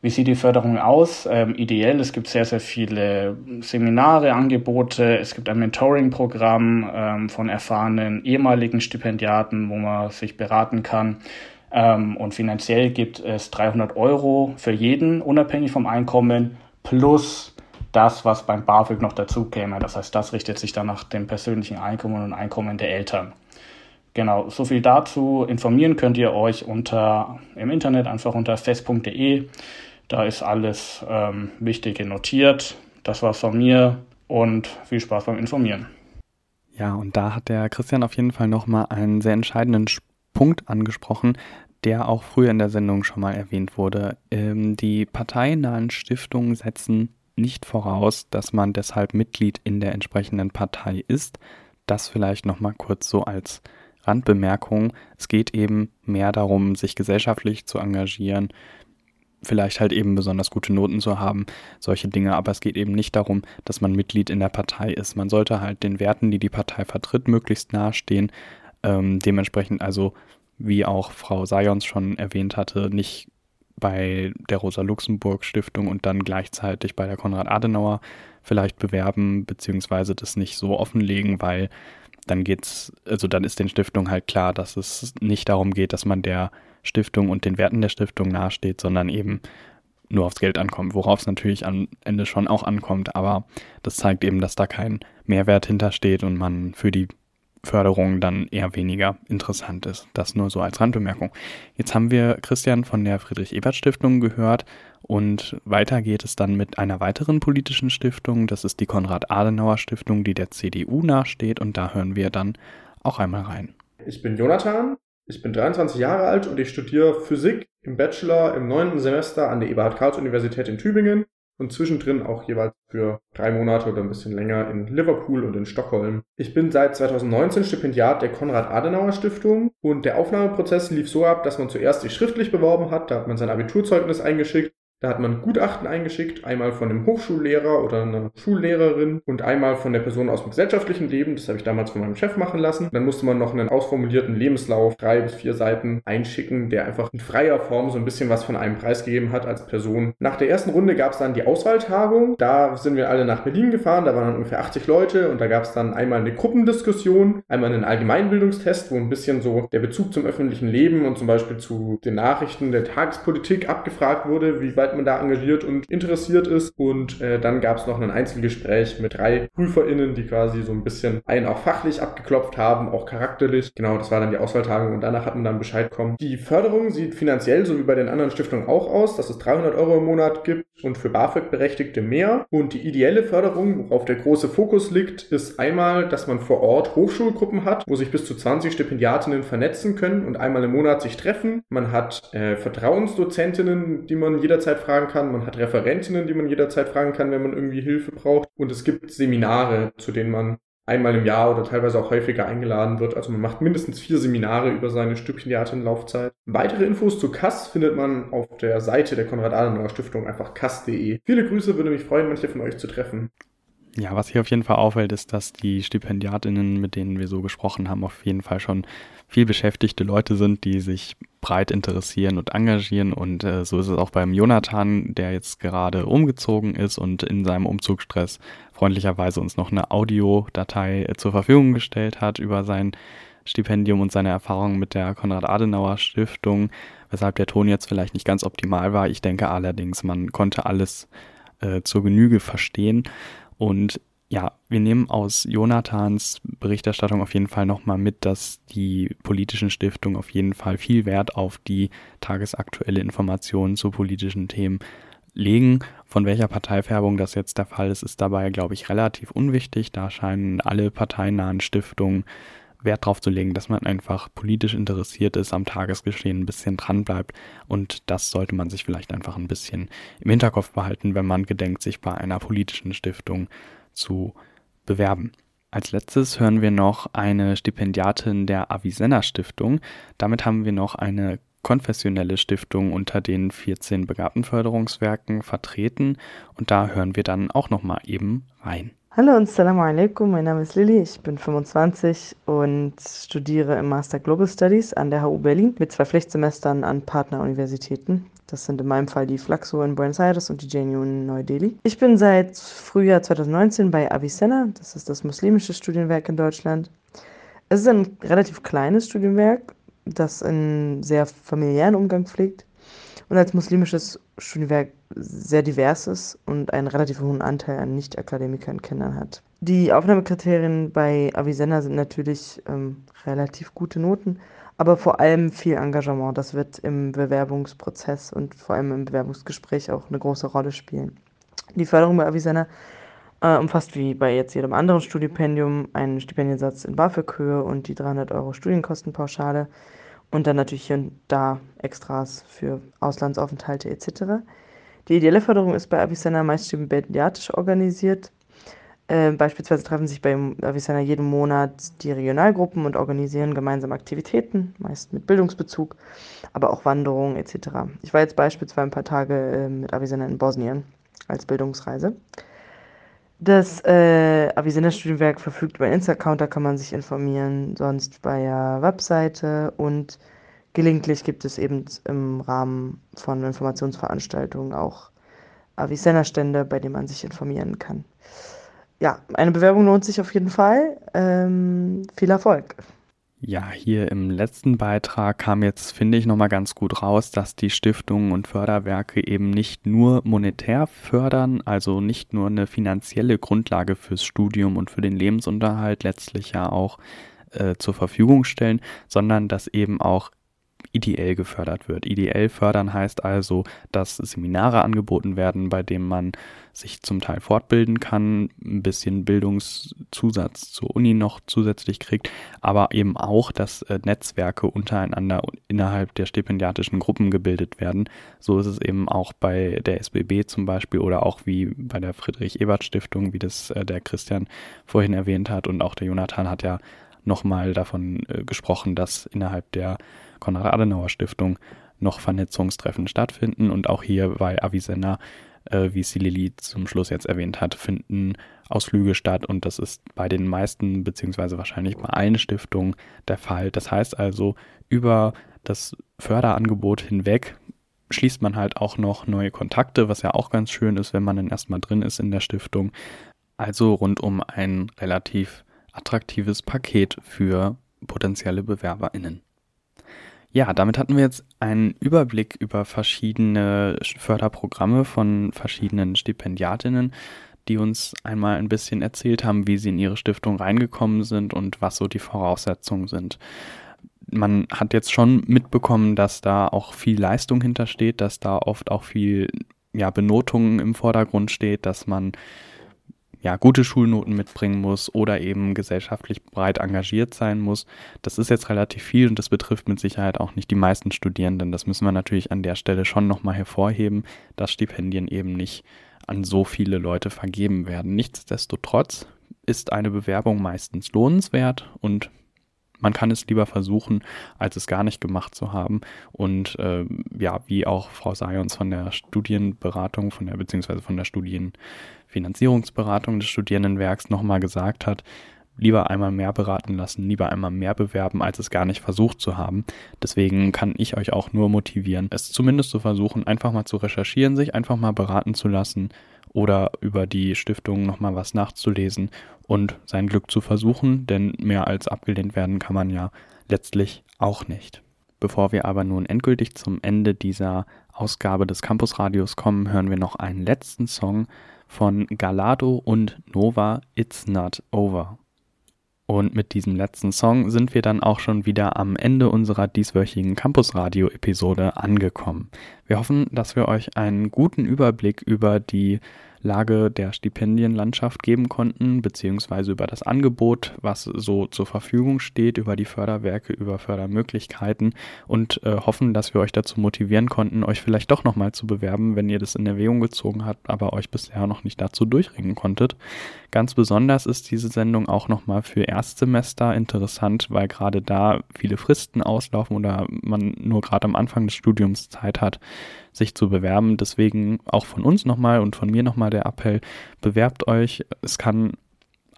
Wie sieht die Förderung aus? Ähm, ideell, es gibt sehr, sehr viele Seminare, Angebote, es gibt ein Mentoring-Programm ähm, von erfahrenen ehemaligen Stipendiaten, wo man sich beraten kann. Ähm, und finanziell gibt es 300 Euro für jeden, unabhängig vom Einkommen, plus das, was beim BAföG noch dazu käme. Das heißt, das richtet sich dann nach dem persönlichen Einkommen und Einkommen der Eltern. Genau, so viel dazu. Informieren könnt ihr euch unter im Internet einfach unter fest.de. Da ist alles ähm, Wichtige notiert. Das war's von mir und viel Spaß beim Informieren. Ja, und da hat der Christian auf jeden Fall nochmal einen sehr entscheidenden Punkt angesprochen, der auch früher in der Sendung schon mal erwähnt wurde. Ähm, die parteinahen Stiftungen setzen nicht voraus, dass man deshalb Mitglied in der entsprechenden Partei ist. Das vielleicht nochmal kurz so als Randbemerkung, es geht eben mehr darum, sich gesellschaftlich zu engagieren, vielleicht halt eben besonders gute Noten zu haben, solche Dinge. Aber es geht eben nicht darum, dass man Mitglied in der Partei ist. Man sollte halt den Werten, die die Partei vertritt, möglichst nahestehen. Ähm, dementsprechend also, wie auch Frau Sayons schon erwähnt hatte, nicht bei der Rosa-Luxemburg-Stiftung und dann gleichzeitig bei der Konrad-Adenauer vielleicht bewerben, beziehungsweise das nicht so offenlegen, weil dann geht's, also dann ist den Stiftungen halt klar, dass es nicht darum geht, dass man der Stiftung und den Werten der Stiftung nahesteht, sondern eben nur aufs Geld ankommt, worauf es natürlich am Ende schon auch ankommt, aber das zeigt eben, dass da kein Mehrwert hintersteht und man für die Förderung dann eher weniger interessant ist. Das nur so als Randbemerkung. Jetzt haben wir Christian von der Friedrich-Ebert-Stiftung gehört und weiter geht es dann mit einer weiteren politischen Stiftung. Das ist die Konrad-Adenauer-Stiftung, die der CDU nachsteht und da hören wir dann auch einmal rein. Ich bin Jonathan, ich bin 23 Jahre alt und ich studiere Physik im Bachelor im neunten Semester an der Eberhard-Karls-Universität in Tübingen und zwischendrin auch jeweils für drei Monate oder ein bisschen länger in Liverpool und in Stockholm. Ich bin seit 2019 Stipendiat der Konrad-Adenauer-Stiftung und der Aufnahmeprozess lief so ab, dass man zuerst sich schriftlich beworben hat, da hat man sein Abiturzeugnis eingeschickt da hat man Gutachten eingeschickt, einmal von einem Hochschullehrer oder einer Schullehrerin und einmal von der Person aus dem gesellschaftlichen Leben. Das habe ich damals von meinem Chef machen lassen. Dann musste man noch einen ausformulierten Lebenslauf, drei bis vier Seiten einschicken, der einfach in freier Form so ein bisschen was von einem preisgegeben hat als Person. Nach der ersten Runde gab es dann die Auswahltagung. Da sind wir alle nach Berlin gefahren. Da waren dann ungefähr 80 Leute und da gab es dann einmal eine Gruppendiskussion, einmal einen Allgemeinbildungstest, wo ein bisschen so der Bezug zum öffentlichen Leben und zum Beispiel zu den Nachrichten der Tagespolitik abgefragt wurde, wie weit inwieweit man da engagiert und interessiert ist. Und äh, dann gab es noch ein Einzelgespräch mit drei PrüferInnen, die quasi so ein bisschen einen auch fachlich abgeklopft haben, auch charakterlich. Genau, das war dann die Auswahltagung und danach hat man dann Bescheid kommen. Die Förderung sieht finanziell, so wie bei den anderen Stiftungen auch aus, dass es 300 Euro im Monat gibt und für BAföG-Berechtigte mehr. Und die ideelle Förderung, worauf der große Fokus liegt, ist einmal, dass man vor Ort Hochschulgruppen hat, wo sich bis zu 20 Stipendiatinnen vernetzen können und einmal im Monat sich treffen. Man hat äh, Vertrauensdozentinnen, die man jederzeit jederzeit fragen kann. Man hat Referentinnen, die man jederzeit fragen kann, wenn man irgendwie Hilfe braucht. Und es gibt Seminare, zu denen man einmal im Jahr oder teilweise auch häufiger eingeladen wird. Also man macht mindestens vier Seminare über seine Stipendiatenlaufzeit. Weitere Infos zu Kass findet man auf der Seite der Konrad-Adenauer Stiftung, einfach kass.de. Viele Grüße, würde mich freuen, manche von euch zu treffen. Ja, was hier auf jeden Fall auffällt, ist, dass die Stipendiatinnen, mit denen wir so gesprochen haben, auf jeden Fall schon viel beschäftigte Leute sind, die sich breit interessieren und engagieren. Und äh, so ist es auch beim Jonathan, der jetzt gerade umgezogen ist und in seinem Umzugsstress freundlicherweise uns noch eine Audiodatei äh, zur Verfügung gestellt hat über sein Stipendium und seine Erfahrungen mit der Konrad-Adenauer-Stiftung, weshalb der Ton jetzt vielleicht nicht ganz optimal war. Ich denke allerdings, man konnte alles äh, zur Genüge verstehen. Und ja, wir nehmen aus Jonathans Berichterstattung auf jeden Fall nochmal mit, dass die politischen Stiftungen auf jeden Fall viel Wert auf die tagesaktuelle Information zu politischen Themen legen. Von welcher Parteifärbung das jetzt der Fall ist, ist dabei, glaube ich, relativ unwichtig. Da scheinen alle parteinahen Stiftungen Wert darauf zu legen, dass man einfach politisch interessiert ist, am Tagesgeschehen ein bisschen dran bleibt. Und das sollte man sich vielleicht einfach ein bisschen im Hinterkopf behalten, wenn man gedenkt, sich bei einer politischen Stiftung zu bewerben. Als letztes hören wir noch eine Stipendiatin der Avicenna Stiftung. Damit haben wir noch eine konfessionelle Stiftung unter den 14 Begabtenförderungswerken vertreten und da hören wir dann auch noch mal eben rein. Hallo und Assalamu alaikum, mein Name ist Lilly, ich bin 25 und studiere im Master Global Studies an der HU Berlin mit zwei Pflichtsemestern an Partneruniversitäten. Das sind in meinem Fall die Flaxo in Buenos Aires und die JNU in Neu-Delhi. Ich bin seit Frühjahr 2019 bei Avicenna, das ist das muslimische Studienwerk in Deutschland. Es ist ein relativ kleines Studienwerk, das einen sehr familiären Umgang pflegt und als muslimisches Studienwerk sehr divers ist und einen relativ hohen Anteil an Nicht-Akademikern Kindern hat. Die Aufnahmekriterien bei Avicenna sind natürlich ähm, relativ gute Noten, aber vor allem viel Engagement. Das wird im Bewerbungsprozess und vor allem im Bewerbungsgespräch auch eine große Rolle spielen. Die Förderung bei Avicenna äh, umfasst wie bei jetzt jedem anderen Stipendium einen Stipendiensatz in BAföG-Höhe und die 300 Euro Studienkostenpauschale und dann natürlich hier und da Extras für Auslandsaufenthalte etc. Die ideelle Förderung ist bei Avicenna meist stipendiatisch organisiert. Äh, beispielsweise treffen sich bei Avicenna jeden Monat die Regionalgruppen und organisieren gemeinsam Aktivitäten, meist mit Bildungsbezug, aber auch Wanderungen etc. Ich war jetzt beispielsweise ein paar Tage äh, mit Avicenna in Bosnien als Bildungsreise. Das äh, Avicenna-Studienwerk verfügt über einen Insta-Account, da kann man sich informieren, sonst bei der Webseite und gelegentlich gibt es eben im Rahmen von Informationsveranstaltungen auch Avicenna-Stände, bei denen man sich informieren kann. Ja, eine Bewerbung lohnt sich auf jeden Fall. Ähm, viel Erfolg! Ja, hier im letzten Beitrag kam jetzt, finde ich, nochmal ganz gut raus, dass die Stiftungen und Förderwerke eben nicht nur monetär fördern, also nicht nur eine finanzielle Grundlage fürs Studium und für den Lebensunterhalt letztlich ja auch äh, zur Verfügung stellen, sondern dass eben auch ideell gefördert wird. Ideell fördern heißt also, dass Seminare angeboten werden, bei denen man sich zum Teil fortbilden kann, ein bisschen Bildungszusatz zur Uni noch zusätzlich kriegt, aber eben auch, dass äh, Netzwerke untereinander innerhalb der stipendiatischen Gruppen gebildet werden. So ist es eben auch bei der SBB zum Beispiel oder auch wie bei der Friedrich-Ebert-Stiftung, wie das äh, der Christian vorhin erwähnt hat und auch der Jonathan hat ja nochmal davon äh, gesprochen, dass innerhalb der Konrad-Adenauer-Stiftung noch Vernetzungstreffen stattfinden und auch hier bei Avicenna, äh, wie sie Lili zum Schluss jetzt erwähnt hat, finden Ausflüge statt und das ist bei den meisten beziehungsweise wahrscheinlich bei allen Stiftungen der Fall. Das heißt also, über das Förderangebot hinweg schließt man halt auch noch neue Kontakte, was ja auch ganz schön ist, wenn man dann erstmal drin ist in der Stiftung. Also rund um ein relativ attraktives Paket für potenzielle BewerberInnen. Ja, damit hatten wir jetzt einen Überblick über verschiedene Förderprogramme von verschiedenen Stipendiatinnen, die uns einmal ein bisschen erzählt haben, wie sie in ihre Stiftung reingekommen sind und was so die Voraussetzungen sind. Man hat jetzt schon mitbekommen, dass da auch viel Leistung hintersteht, dass da oft auch viel ja, Benotung im Vordergrund steht, dass man ja, gute Schulnoten mitbringen muss oder eben gesellschaftlich breit engagiert sein muss. Das ist jetzt relativ viel und das betrifft mit Sicherheit auch nicht die meisten Studierenden. Das müssen wir natürlich an der Stelle schon nochmal hervorheben, dass Stipendien eben nicht an so viele Leute vergeben werden. Nichtsdestotrotz ist eine Bewerbung meistens lohnenswert und man kann es lieber versuchen, als es gar nicht gemacht zu haben. Und äh, ja, wie auch Frau Sayons von der Studienberatung, von der beziehungsweise von der Studienfinanzierungsberatung des Studierendenwerks nochmal gesagt hat, lieber einmal mehr beraten lassen, lieber einmal mehr bewerben, als es gar nicht versucht zu haben. Deswegen kann ich euch auch nur motivieren, es zumindest zu versuchen, einfach mal zu recherchieren, sich einfach mal beraten zu lassen oder über die Stiftung nochmal was nachzulesen und sein Glück zu versuchen, denn mehr als abgelehnt werden kann man ja letztlich auch nicht. Bevor wir aber nun endgültig zum Ende dieser Ausgabe des Campusradios kommen, hören wir noch einen letzten Song von Galado und Nova It's Not Over. Und mit diesem letzten Song sind wir dann auch schon wieder am Ende unserer dieswöchigen Campus-Radio-Episode angekommen. Wir hoffen, dass wir euch einen guten Überblick über die Lage der Stipendienlandschaft geben konnten, beziehungsweise über das Angebot, was so zur Verfügung steht, über die Förderwerke, über Fördermöglichkeiten und äh, hoffen, dass wir euch dazu motivieren konnten, euch vielleicht doch nochmal zu bewerben, wenn ihr das in Erwägung gezogen habt, aber euch bisher noch nicht dazu durchringen konntet. Ganz besonders ist diese Sendung auch nochmal für Erstsemester interessant, weil gerade da viele Fristen auslaufen oder man nur gerade am Anfang des Studiums Zeit hat, sich zu bewerben. Deswegen auch von uns nochmal und von mir nochmal der Appell, bewerbt euch. Es kann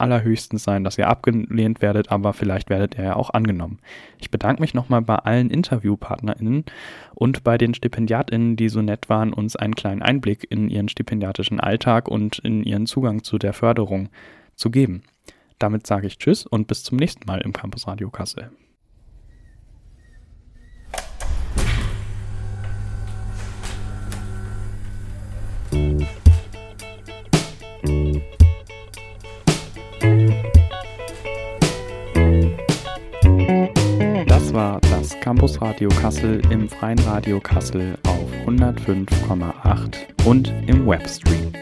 allerhöchstens sein, dass ihr abgelehnt werdet, aber vielleicht werdet ihr ja auch angenommen. Ich bedanke mich nochmal bei allen InterviewpartnerInnen und bei den StipendiatInnen, die so nett waren, uns einen kleinen Einblick in ihren stipendiatischen Alltag und in ihren Zugang zu der Förderung zu geben. Damit sage ich Tschüss und bis zum nächsten Mal im Campus Radio Kassel. Das war das Campus Radio Kassel im Freien Radio Kassel auf 105,8 und im Webstream.